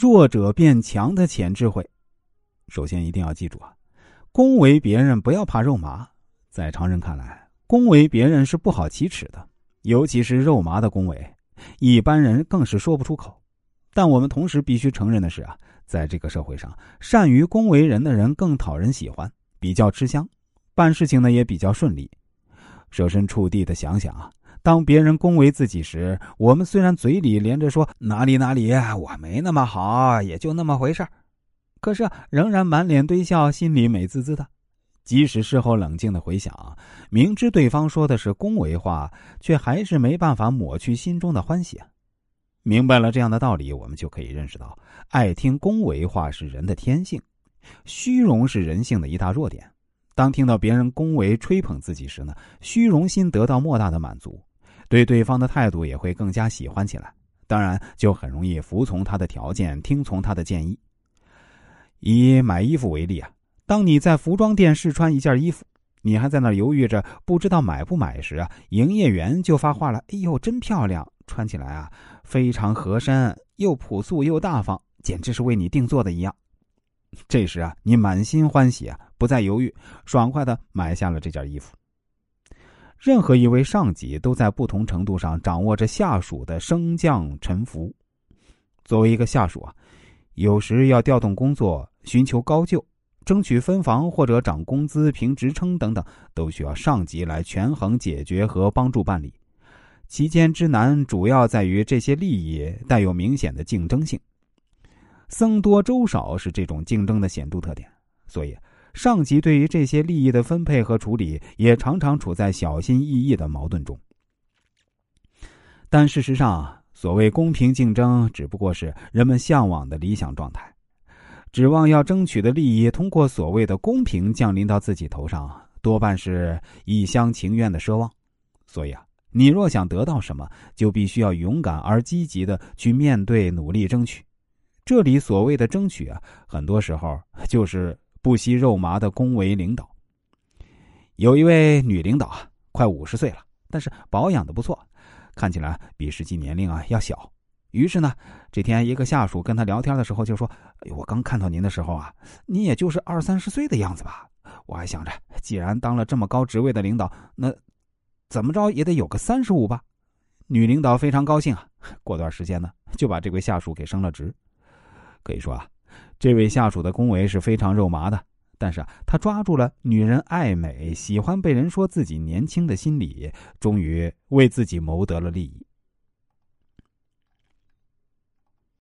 弱者变强的潜智慧。首先一定要记住啊，恭维别人不要怕肉麻。在常人看来，恭维别人是不好启齿的，尤其是肉麻的恭维，一般人更是说不出口。但我们同时必须承认的是啊，在这个社会上，善于恭维人的人更讨人喜欢，比较吃香，办事情呢也比较顺利。设身处地的想想啊，当别人恭维自己时，我们虽然嘴里连着说哪里哪里我没那么好，也就那么回事可是仍然满脸堆笑，心里美滋滋的。即使事后冷静的回想，明知对方说的是恭维话，却还是没办法抹去心中的欢喜。明白了这样的道理，我们就可以认识到，爱听恭维话是人的天性，虚荣是人性的一大弱点。当听到别人恭维吹捧自己时呢，虚荣心得到莫大的满足，对对方的态度也会更加喜欢起来。当然，就很容易服从他的条件，听从他的建议。以买衣服为例啊，当你在服装店试穿一件衣服，你还在那犹豫着不知道买不买时啊，营业员就发话了：“哎呦，真漂亮，穿起来啊。”非常合身，又朴素又大方，简直是为你定做的一样。这时啊，你满心欢喜啊，不再犹豫，爽快的买下了这件衣服。任何一位上级都在不同程度上掌握着下属的升降沉浮。作为一个下属啊，有时要调动工作、寻求高就、争取分房或者涨工资、评职称等等，都需要上级来权衡解决和帮助办理。其间之难，主要在于这些利益带有明显的竞争性，僧多粥少是这种竞争的显著特点。所以，上级对于这些利益的分配和处理，也常常处在小心翼翼的矛盾中。但事实上，所谓公平竞争，只不过是人们向往的理想状态。指望要争取的利益通过所谓的公平降临到自己头上，多半是一厢情愿的奢望。所以啊。你若想得到什么，就必须要勇敢而积极的去面对、努力争取。这里所谓的争取啊，很多时候就是不惜肉麻的恭维领导。有一位女领导啊，快五十岁了，但是保养的不错，看起来比实际年龄啊要小。于是呢，这天一个下属跟他聊天的时候就说：“，我刚看到您的时候啊，你也就是二三十岁的样子吧？我还想着，既然当了这么高职位的领导，那……”怎么着也得有个三十五吧，女领导非常高兴啊。过段时间呢，就把这位下属给升了职。可以说啊，这位下属的恭维是非常肉麻的，但是啊，他抓住了女人爱美、喜欢被人说自己年轻的心理，终于为自己谋得了利益。